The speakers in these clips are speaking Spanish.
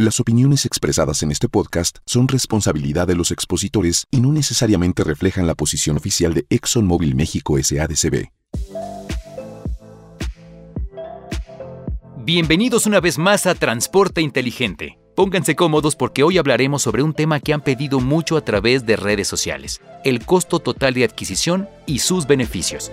Las opiniones expresadas en este podcast son responsabilidad de los expositores y no necesariamente reflejan la posición oficial de ExxonMobil México SADCB. Bienvenidos una vez más a Transporte Inteligente. Pónganse cómodos porque hoy hablaremos sobre un tema que han pedido mucho a través de redes sociales, el costo total de adquisición y sus beneficios.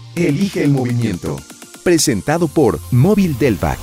Elige el movimiento. Presentado por Móvil Delvac.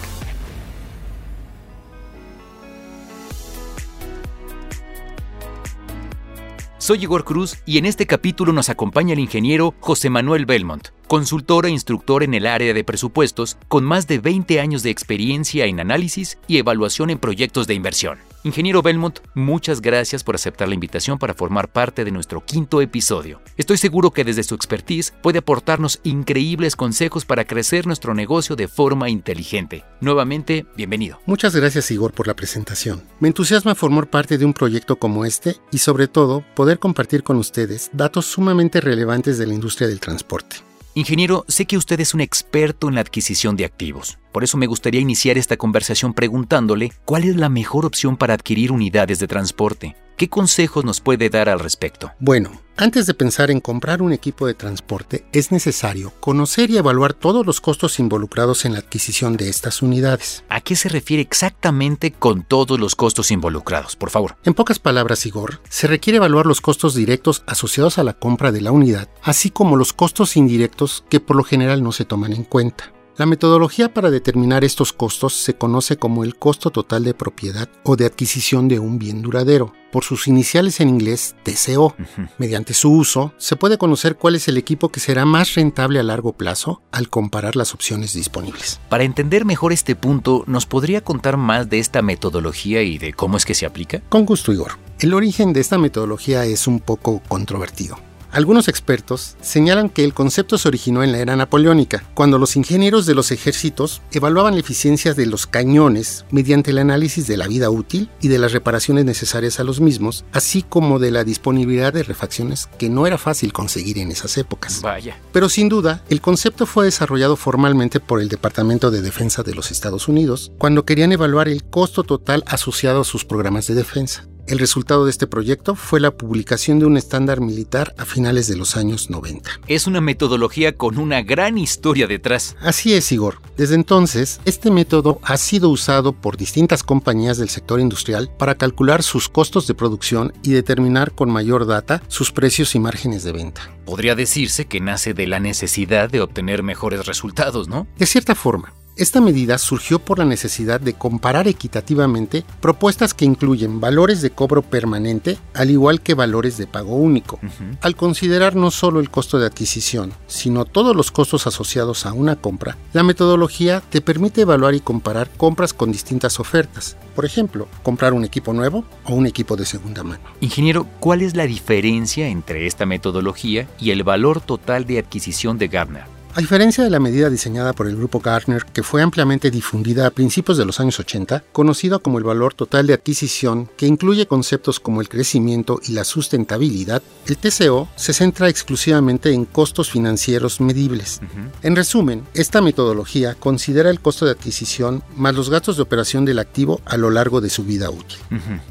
Soy Igor Cruz y en este capítulo nos acompaña el ingeniero José Manuel Belmont, consultor e instructor en el área de presupuestos, con más de 20 años de experiencia en análisis y evaluación en proyectos de inversión. Ingeniero Belmont, muchas gracias por aceptar la invitación para formar parte de nuestro quinto episodio. Estoy seguro que desde su expertise puede aportarnos increíbles consejos para crecer nuestro negocio de forma inteligente. Nuevamente, bienvenido. Muchas gracias Igor por la presentación. Me entusiasma formar parte de un proyecto como este y sobre todo poder compartir con ustedes datos sumamente relevantes de la industria del transporte. Ingeniero, sé que usted es un experto en la adquisición de activos. Por eso me gustaría iniciar esta conversación preguntándole cuál es la mejor opción para adquirir unidades de transporte. ¿Qué consejos nos puede dar al respecto? Bueno, antes de pensar en comprar un equipo de transporte es necesario conocer y evaluar todos los costos involucrados en la adquisición de estas unidades. ¿A qué se refiere exactamente con todos los costos involucrados? Por favor. En pocas palabras, Igor, se requiere evaluar los costos directos asociados a la compra de la unidad, así como los costos indirectos que por lo general no se toman en cuenta. La metodología para determinar estos costos se conoce como el costo total de propiedad o de adquisición de un bien duradero, por sus iniciales en inglés TCO. Mediante su uso, se puede conocer cuál es el equipo que será más rentable a largo plazo al comparar las opciones disponibles. Para entender mejor este punto, ¿nos podría contar más de esta metodología y de cómo es que se aplica? Con gusto, Igor. El origen de esta metodología es un poco controvertido. Algunos expertos señalan que el concepto se originó en la era napoleónica, cuando los ingenieros de los ejércitos evaluaban la eficiencia de los cañones mediante el análisis de la vida útil y de las reparaciones necesarias a los mismos, así como de la disponibilidad de refacciones que no era fácil conseguir en esas épocas. Vaya. Pero sin duda, el concepto fue desarrollado formalmente por el Departamento de Defensa de los Estados Unidos cuando querían evaluar el costo total asociado a sus programas de defensa. El resultado de este proyecto fue la publicación de un estándar militar a finales de los años 90. Es una metodología con una gran historia detrás. Así es, Igor. Desde entonces, este método ha sido usado por distintas compañías del sector industrial para calcular sus costos de producción y determinar con mayor data sus precios y márgenes de venta. Podría decirse que nace de la necesidad de obtener mejores resultados, ¿no? De cierta forma, esta medida surgió por la necesidad de comparar equitativamente propuestas que incluyen valores de cobro permanente al igual que valores de pago único. Al considerar no solo el costo de adquisición, sino todos los costos asociados a una compra, la metodología te permite evaluar y comparar compras con distintas ofertas. Por ejemplo, comprar un equipo nuevo o un equipo de segunda mano. Ingeniero, ¿cuál es la diferencia entre esta metodología y el valor total de adquisición de Gardner? A diferencia de la medida diseñada por el grupo Gartner, que fue ampliamente difundida a principios de los años 80, conocida como el valor total de adquisición, que incluye conceptos como el crecimiento y la sustentabilidad, el TCO se centra exclusivamente en costos financieros medibles. En resumen, esta metodología considera el costo de adquisición más los gastos de operación del activo a lo largo de su vida útil.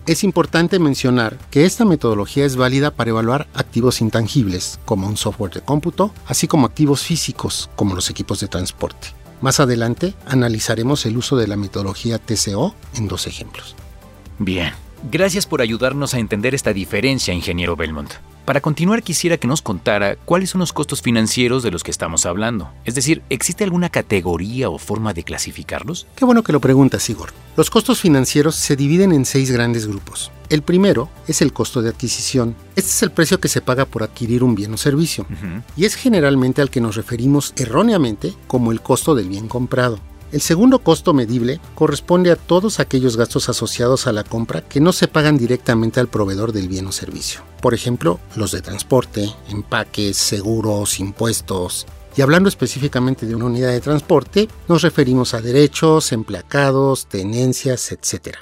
Es importante mencionar que esta metodología es válida para evaluar activos intangibles, como un software de cómputo, así como activos físicos, como los equipos de transporte. Más adelante analizaremos el uso de la metodología TCO en dos ejemplos. Bien. Gracias por ayudarnos a entender esta diferencia, ingeniero Belmont. Para continuar quisiera que nos contara cuáles son los costos financieros de los que estamos hablando. Es decir, ¿existe alguna categoría o forma de clasificarlos? Qué bueno que lo preguntas, Igor. Los costos financieros se dividen en seis grandes grupos. El primero es el costo de adquisición. Este es el precio que se paga por adquirir un bien o servicio, y es generalmente al que nos referimos erróneamente como el costo del bien comprado. El segundo costo medible corresponde a todos aquellos gastos asociados a la compra que no se pagan directamente al proveedor del bien o servicio. Por ejemplo, los de transporte, empaques, seguros, impuestos. Y hablando específicamente de una unidad de transporte, nos referimos a derechos, emplacados, tenencias, etc.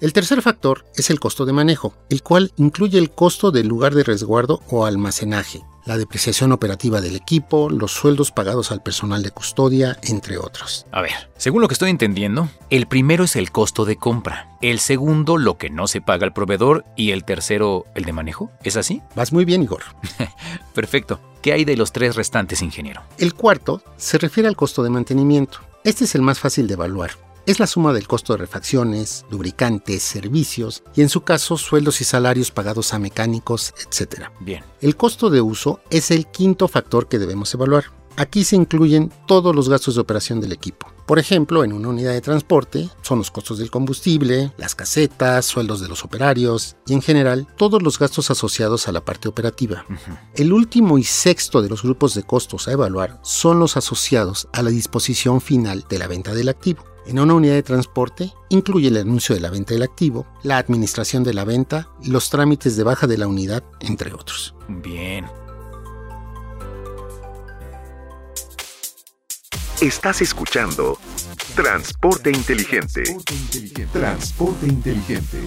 El tercer factor es el costo de manejo, el cual incluye el costo del lugar de resguardo o almacenaje, la depreciación operativa del equipo, los sueldos pagados al personal de custodia, entre otros. A ver, según lo que estoy entendiendo, el primero es el costo de compra, el segundo lo que no se paga al proveedor y el tercero el de manejo. ¿Es así? Vas muy bien, Igor. Perfecto. ¿Qué hay de los tres restantes, ingeniero? El cuarto se refiere al costo de mantenimiento. Este es el más fácil de evaluar. Es la suma del costo de refacciones, lubricantes, servicios y en su caso sueldos y salarios pagados a mecánicos, etc. Bien. El costo de uso es el quinto factor que debemos evaluar. Aquí se incluyen todos los gastos de operación del equipo. Por ejemplo, en una unidad de transporte son los costos del combustible, las casetas, sueldos de los operarios y en general todos los gastos asociados a la parte operativa. El último y sexto de los grupos de costos a evaluar son los asociados a la disposición final de la venta del activo. En una unidad de transporte incluye el anuncio de la venta del activo, la administración de la venta, los trámites de baja de la unidad, entre otros. Bien. Estás escuchando Transporte Inteligente. Transporte inteligente.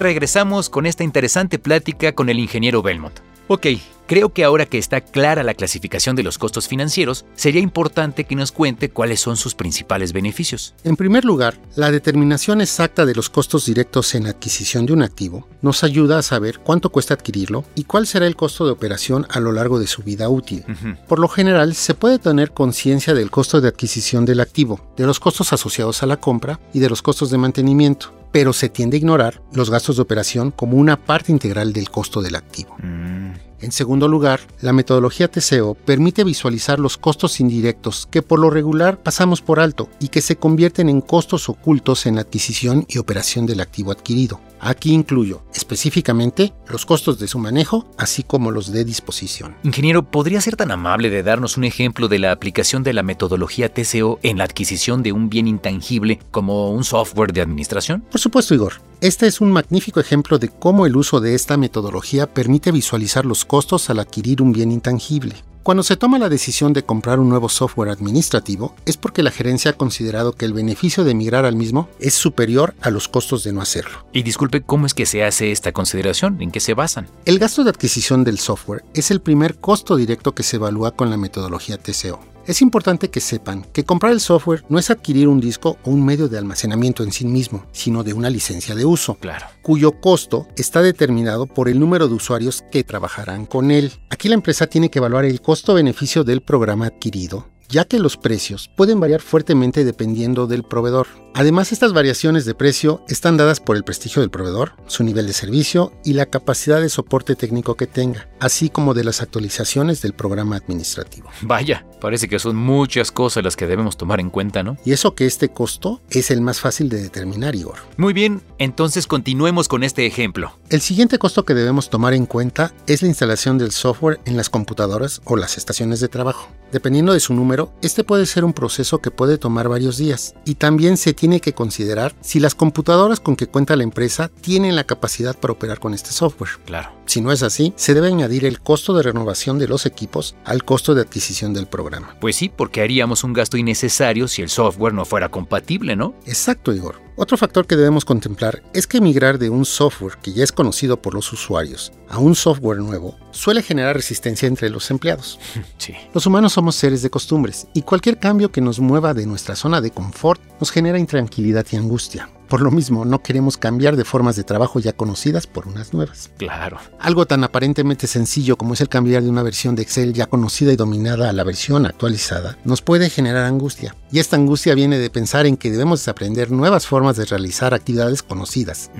Regresamos con esta interesante plática con el ingeniero Belmont. Ok, creo que ahora que está clara la clasificación de los costos financieros, sería importante que nos cuente cuáles son sus principales beneficios. En primer lugar, la determinación exacta de los costos directos en adquisición de un activo nos ayuda a saber cuánto cuesta adquirirlo y cuál será el costo de operación a lo largo de su vida útil. Por lo general, se puede tener conciencia del costo de adquisición del activo, de los costos asociados a la compra y de los costos de mantenimiento, pero se tiende a ignorar los gastos de operación como una parte integral del costo del activo. Mm, En segundo lugar, la metodología TCO permite visualizar los costos indirectos que por lo regular pasamos por alto y que se convierten en costos ocultos en la adquisición y operación del activo adquirido. Aquí incluyo específicamente los costos de su manejo, así como los de disposición. Ingeniero, ¿podría ser tan amable de darnos un ejemplo de la aplicación de la metodología TCO en la adquisición de un bien intangible como un software de administración? Por supuesto, Igor. Este es un magnífico ejemplo de cómo el uso de esta metodología permite visualizar los costos al adquirir un bien intangible. Cuando se toma la decisión de comprar un nuevo software administrativo es porque la gerencia ha considerado que el beneficio de migrar al mismo es superior a los costos de no hacerlo. Y disculpe, ¿cómo es que se hace esta consideración? ¿En qué se basan? El gasto de adquisición del software es el primer costo directo que se evalúa con la metodología TCO. Es importante que sepan que comprar el software no es adquirir un disco o un medio de almacenamiento en sí mismo, sino de una licencia de uso, Claro. cuyo costo está determinado por el número de usuarios que trabajarán con él. Aquí la empresa tiene que evaluar el costo-beneficio del programa adquirido, ya que los precios pueden variar fuertemente dependiendo del proveedor. Además, estas variaciones de precio están dadas por el prestigio del proveedor, su nivel de servicio y la capacidad de soporte técnico que tenga, así como de las actualizaciones del programa administrativo. Vaya, parece que son muchas cosas las que debemos tomar en cuenta, ¿no? Y eso que este costo es el más fácil de determinar, Igor. Muy bien, entonces continuemos con este ejemplo. El siguiente costo que debemos tomar en cuenta es la instalación del software en las computadoras o las estaciones de trabajo. Dependiendo de su número, este puede ser un proceso que puede tomar varios días y también se tiene que considerar si las computadoras con que cuenta la empresa tienen la capacidad para operar con este software. Claro. Si no es así, se debe añadir el costo de renovación de los equipos al costo de adquisición del programa. Pues sí, porque haríamos un gasto innecesario si el software no fuera compatible, ¿no? Exacto, Igor. Otro factor que debemos contemplar es que migrar de un software que ya es conocido por los usuarios a un software nuevo suele generar resistencia entre los empleados. Sí. Los humanos somos seres de costumbres y cualquier cambio que nos mueva de nuestra zona de confort nos genera intranquilidad y angustia. Por lo mismo, no queremos cambiar de formas de trabajo ya conocidas por unas nuevas. Claro. Algo tan aparentemente sencillo como es el cambiar de una versión de Excel ya conocida y dominada a la versión actualizada nos puede generar angustia. Y esta angustia viene de pensar en que debemos desaprender nuevas formas de realizar actividades conocidas.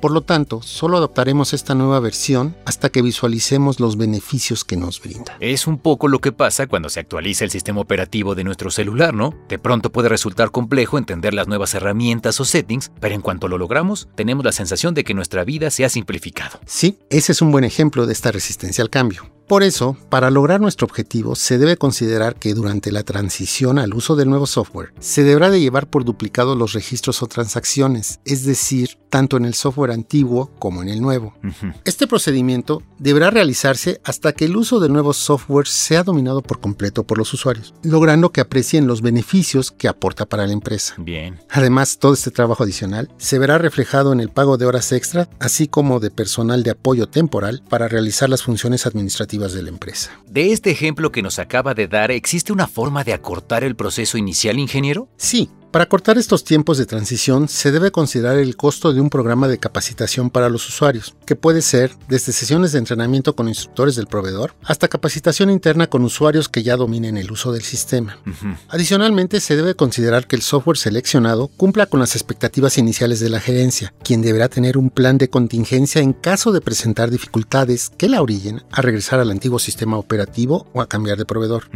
Por lo tanto, solo adoptaremos esta nueva versión hasta que visualicemos los beneficios que nos brinda. Es un poco lo que pasa cuando se actualiza el sistema operativo de nuestro celular, ¿no? De pronto puede resultar complejo entender las nuevas herramientas o settings, pero en cuanto lo logramos, tenemos la sensación de que nuestra vida se ha simplificado. Sí, ese es un buen ejemplo de esta resistencia al cambio. Por eso, para lograr nuestro objetivo, se debe considerar que durante la transición al uso del nuevo software, se deberá de llevar por duplicado los registros o transacciones, es decir, tanto en el software antiguo como en el nuevo. Este procedimiento deberá realizarse hasta que el uso del nuevo software sea dominado por completo por los usuarios, logrando que aprecien los beneficios que aporta para la empresa. Bien. Además, todo este trabajo adicional se verá reflejado en el pago de horas extra, así como de personal de apoyo temporal para realizar las funciones administrativas de la empresa. De este ejemplo que nos acaba de dar, ¿existe una forma de acortar el proceso inicial, ingeniero? Sí, para cortar estos tiempos de transición se debe considerar el costo de un programa de capacitación para los usuarios, que puede ser desde sesiones de entrenamiento con instructores del proveedor hasta capacitación interna con usuarios que ya dominen el uso del sistema. Adicionalmente, se debe considerar que el software seleccionado cumpla con las expectativas iniciales de la gerencia, quien deberá tener un plan de contingencia en caso de presentar dificultades que la orillen a regresar al antiguo sistema operativo o a cambiar de proveedor.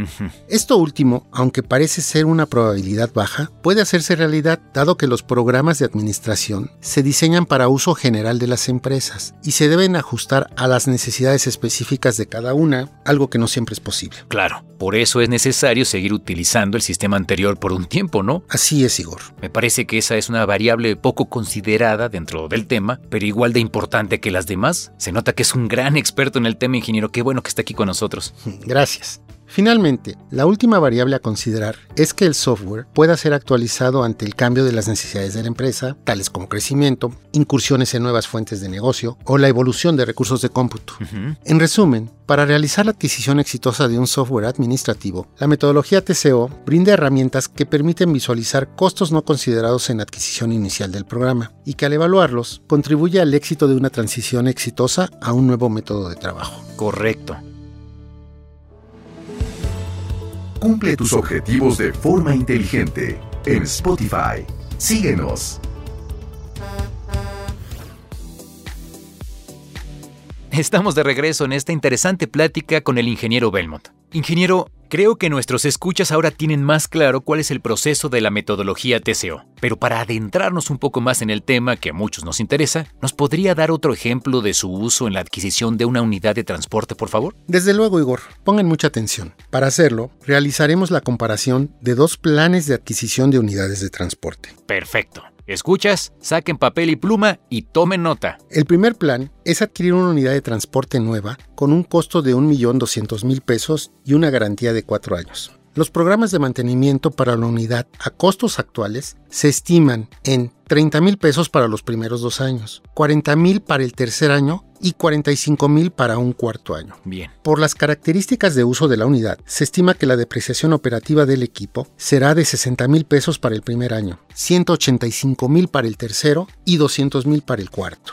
Esto último, aunque parece ser una probabilidad baja, puede hacerse realidad dado que los programas de administración se diseñan para uso general de las empresas y se deben ajustar a las necesidades específicas de cada una, algo que no siempre es posible. Claro, por eso es necesario seguir utilizando el sistema anterior por un tiempo, ¿no? Así es, Igor. Me parece que esa es una variable poco considerada dentro del tema, pero igual de importante que las demás. Se nota que es un gran experto en el tema, ingeniero. Qué bueno que está aquí con nosotros. Gracias. Finalmente, la última variable a considerar es que el software pueda ser actualizado ante el cambio de las necesidades de la empresa, tales como crecimiento, incursiones en nuevas fuentes de negocio o la evolución de recursos de cómputo. En resumen, para realizar la adquisición exitosa de un software administrativo, la metodología TCO brinda herramientas que permiten visualizar costos no considerados en la adquisición inicial del programa y que al evaluarlos contribuye al éxito de una transición exitosa a un nuevo método de trabajo. Correcto. Cumple tus objetivos de forma inteligente en Spotify. Síguenos. Estamos de regreso en esta interesante plática con el ingeniero Belmont. Ingeniero, creo que nuestros escuchas ahora tienen más claro cuál es el proceso de la metodología TCO, pero para adentrarnos un poco más en el tema que a muchos nos interesa, ¿nos podría dar otro ejemplo de su uso en la adquisición de una unidad de transporte, por favor? Desde luego, Igor, pongan mucha atención. Para hacerlo, realizaremos la comparación de dos planes de adquisición de unidades de transporte. Perfecto. Escuchas, saquen papel y pluma y tomen nota. El primer plan es adquirir una unidad de transporte nueva con un costo de 1.200.000 pesos y una garantía de 4 años. Los programas de mantenimiento para la unidad a costos actuales se estiman en 30 mil pesos para los primeros dos años, 40 mil para el tercer año y 45 mil para un cuarto año. Bien. Por las características de uso de la unidad, se estima que la depreciación operativa del equipo será de 60 mil pesos para el primer año, 185 mil para el tercero y 200 mil para el cuarto.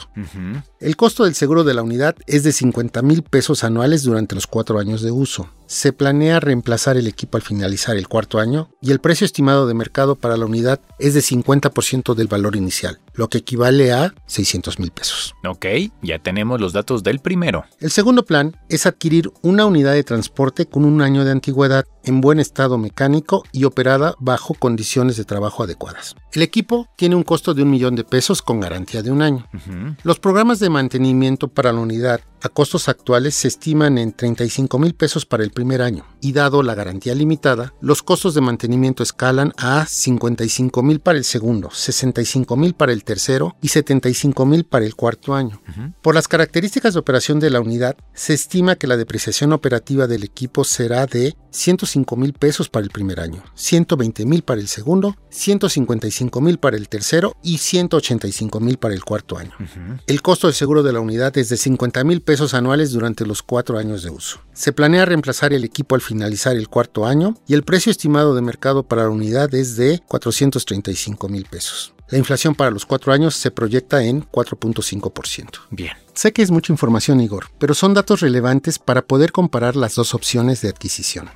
El costo del seguro de la unidad es de 50 mil pesos anuales durante los cuatro años de uso. Se planea reemplazar el equipo al finalizar el cuarto año y el precio estimado de mercado para la unidad es de 50% del valor inicial, lo que equivale a 600 mil pesos. Ok, ya tenemos los datos del primero. El segundo plan es adquirir una unidad de transporte con un año de antigüedad en buen estado mecánico y operada bajo condiciones de trabajo adecuadas. El equipo tiene un costo de un millón de pesos con garantía de un año. Los programas de mantenimiento para la unidad a costos actuales se estiman en 35 mil pesos para el primer año y dado la garantía limitada, los costos de mantenimiento escalan a 55 mil para el segundo, 65 mil para el tercero y 75 mil para el cuarto año. Por las características de operación de la unidad, se estima que la depreciación operativa del equipo será de 105 mil pesos para el primer año, 120 mil para el segundo, 155 mil para el tercero y 185 mil para el cuarto año. El costo del seguro de la unidad es de 50 mil pesos anuales durante los cuatro años de uso. Se planea reemplazar el equipo al finalizar el cuarto año y el precio estimado de mercado para la unidad es de 435 mil pesos. La inflación para los cuatro años se proyecta en 4.5%. Bien. Sé que es mucha información, Igor, pero son datos relevantes para poder comparar las dos opciones de adquisición.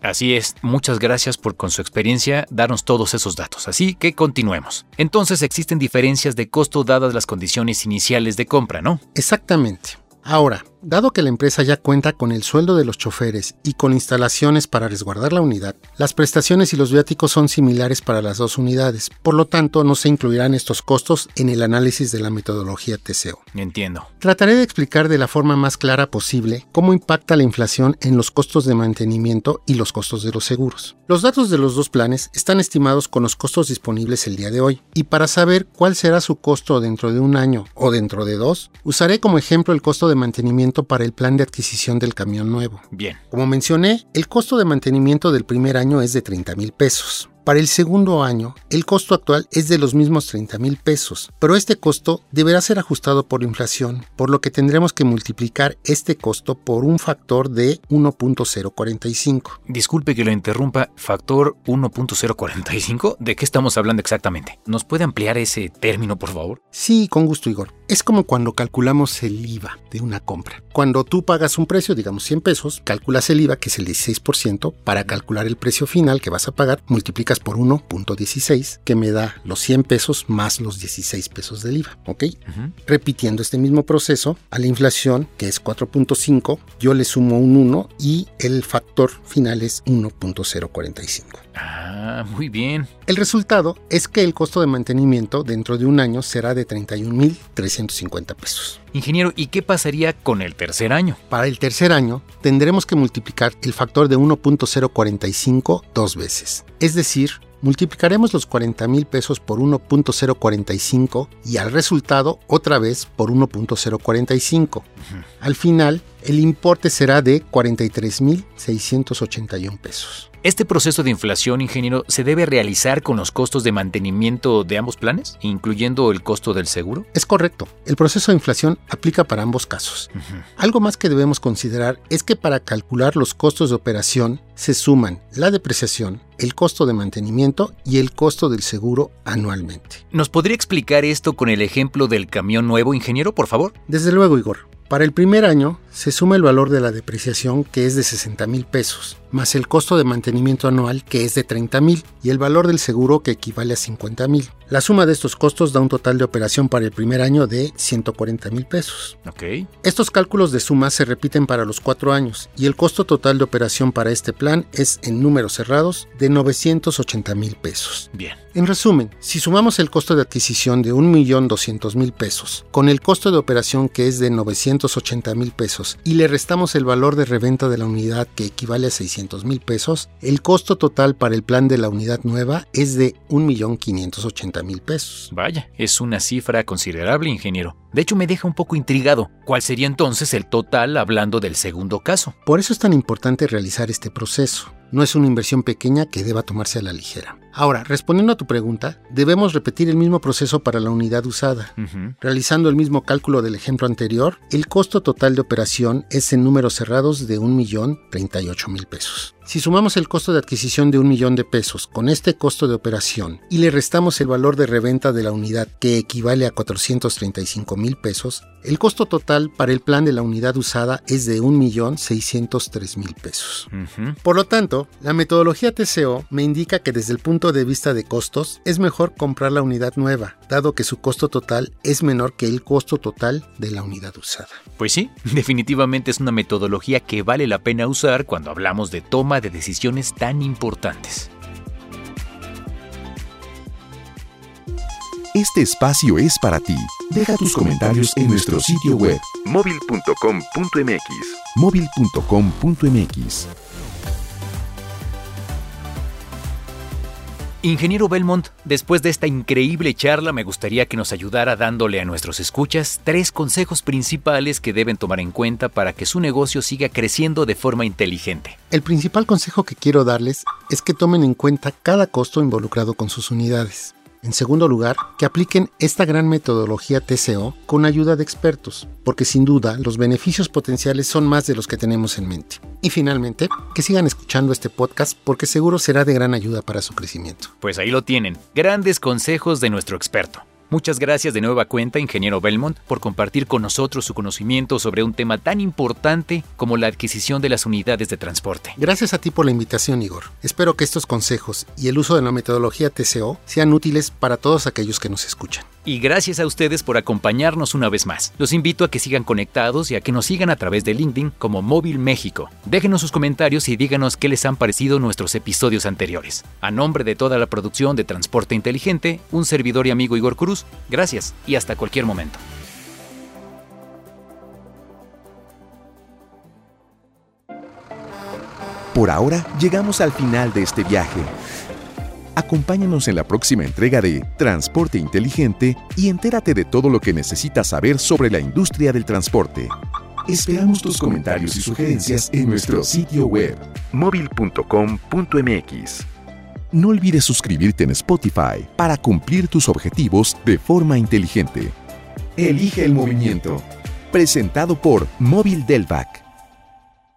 Así es, muchas gracias por con su experiencia darnos todos esos datos. Así que continuemos. Entonces existen diferencias de costo dadas las condiciones iniciales de compra, ¿no? Exactamente. Ahora, Dado que la empresa ya cuenta con el sueldo de los choferes y con instalaciones para resguardar la unidad, las prestaciones y los viáticos son similares para las dos unidades, por lo tanto no se incluirán estos costos en el análisis de la metodología TCO. Entiendo. Trataré de explicar de la forma más clara posible cómo impacta la inflación en los costos de mantenimiento y los costos de los seguros. Los datos de los dos planes están estimados con los costos disponibles el día de hoy, y para saber cuál será su costo dentro de un año o dentro de dos, usaré como ejemplo el costo de mantenimiento para el plan de adquisición del camión nuevo. Bien. Como mencioné, el costo de mantenimiento del primer año es de 30 mil pesos. Para el segundo año, el costo actual es de los mismos 30 mil pesos, pero este costo deberá ser ajustado por inflación, por lo que tendremos que multiplicar este costo por un factor de 1.045. Disculpe que lo interrumpa, factor 1.045, ¿de qué estamos hablando exactamente? ¿Nos puede ampliar ese término, por favor? Sí, con gusto, Igor. Es como cuando calculamos el IVA de una compra. Cuando tú pagas un precio, digamos 100 pesos, calculas el IVA, que es el 16%, para calcular el precio final que vas a pagar, multiplicas por 1.16, que me da los 100 pesos más los 16 pesos del IVA, ¿ok? Repitiendo este mismo proceso, a la inflación, que es 4.5, yo le sumo un 1 y el factor final es 1.045. Ah, muy bien. El resultado es que el costo de mantenimiento dentro de un año será de 31.350 pesos. Ingeniero, ¿y qué pasaría con el tercer año? Para el tercer año tendremos que multiplicar el factor de 1.045 dos veces. Es decir, multiplicaremos los 40 mil pesos por 1.045 y al resultado otra vez por 1.045. Al final, el importe será de 43.681 pesos. ¿Este proceso de inflación, ingeniero, se debe realizar con los costos de mantenimiento de ambos planes, incluyendo el costo del seguro? Es correcto. El proceso de inflación aplica para ambos casos. Algo más que debemos considerar es que para calcular los costos de operación se suman la depreciación, el costo de mantenimiento y el costo del seguro anualmente. ¿Nos podría explicar esto con el ejemplo del camión nuevo, ingeniero, por favor? Desde luego, Igor. Para el primer año se suma el valor de la depreciación que es de 60 mil pesos, más el costo de mantenimiento anual que es de 30 mil y el valor del seguro que equivale a 50 mil. La suma de estos costos da un total de operación para el primer año de 140 mil pesos. Estos cálculos de suma se repiten para los cuatro años y el costo total de operación para este plan es en números cerrados de 980 mil pesos. Bien. En resumen, si sumamos el costo de adquisición de 1.200.000 pesos con el costo de operación que es de 980 mil pesos y le restamos el valor de reventa de la unidad que equivale a 600 mil pesos, el costo total para el plan de la unidad nueva es de 1.580.000 mil pesos. Vaya, es una cifra considerable, ingeniero. De hecho, me deja un poco intrigado. ¿Cuál sería entonces el total hablando del segundo caso? Por eso es tan importante realizar este proceso. No es una inversión pequeña que deba tomarse a la ligera. Ahora, respondiendo a tu pregunta, debemos repetir el mismo proceso para la unidad usada. Realizando el mismo cálculo del ejemplo anterior, el costo total de operación es en números cerrados de 1.038.000 pesos. Si sumamos el costo de adquisición de un millón de pesos con este costo de operación y le restamos el valor de reventa de la unidad que equivale a 435 mil pesos, el costo total para el plan de la unidad usada es de 1.603.000 pesos. Por lo tanto, la metodología TCO me indica que desde el punto de vista de costos es mejor comprar la unidad nueva, dado que su costo total es menor que el costo total de la unidad usada. Pues sí, definitivamente es una metodología que vale la pena usar cuando hablamos de toma de decisiones tan importantes. Este espacio es para ti. Deja tus comentarios en nuestro sitio web móvil.com.mx. móvil.com.mx. Ingeniero Belmont, después de esta increíble charla me gustaría que nos ayudara dándole a nuestros escuchas tres consejos principales que deben tomar en cuenta para que su negocio siga creciendo de forma inteligente. El principal consejo que quiero darles es que tomen en cuenta cada costo involucrado con sus unidades. En segundo lugar, que apliquen esta gran metodología TCO con ayuda de expertos, porque sin duda los beneficios potenciales son más de los que tenemos en mente. Y finalmente, que sigan escuchando este podcast porque seguro será de gran ayuda para su crecimiento. Pues ahí lo tienen, grandes consejos de nuestro experto. Muchas gracias de nueva cuenta, ingeniero Belmont, por compartir con nosotros su conocimiento sobre un tema tan importante como la adquisición de las unidades de transporte. Gracias a ti por la invitación, Igor. Espero que estos consejos y el uso de la metodología TCO sean útiles para todos aquellos que nos escuchan. Y gracias a ustedes por acompañarnos una vez más. Los invito a que sigan conectados y a que nos sigan a través de LinkedIn como Móvil México. Déjenos sus comentarios y díganos qué les han parecido nuestros episodios anteriores. A nombre de toda la producción de Transporte Inteligente, un servidor y amigo Igor Cruz, gracias y hasta cualquier momento. Por ahora llegamos al final de este viaje. Acompáñanos en la próxima entrega de Transporte Inteligente y entérate de todo lo que necesitas saber sobre la industria del transporte. Esperamos tus comentarios y sugerencias en nuestro sitio web móvil.com.mx. No olvides suscribirte en Spotify para cumplir tus objetivos de forma inteligente. Elige el movimiento. Presentado por Móvil Delvac.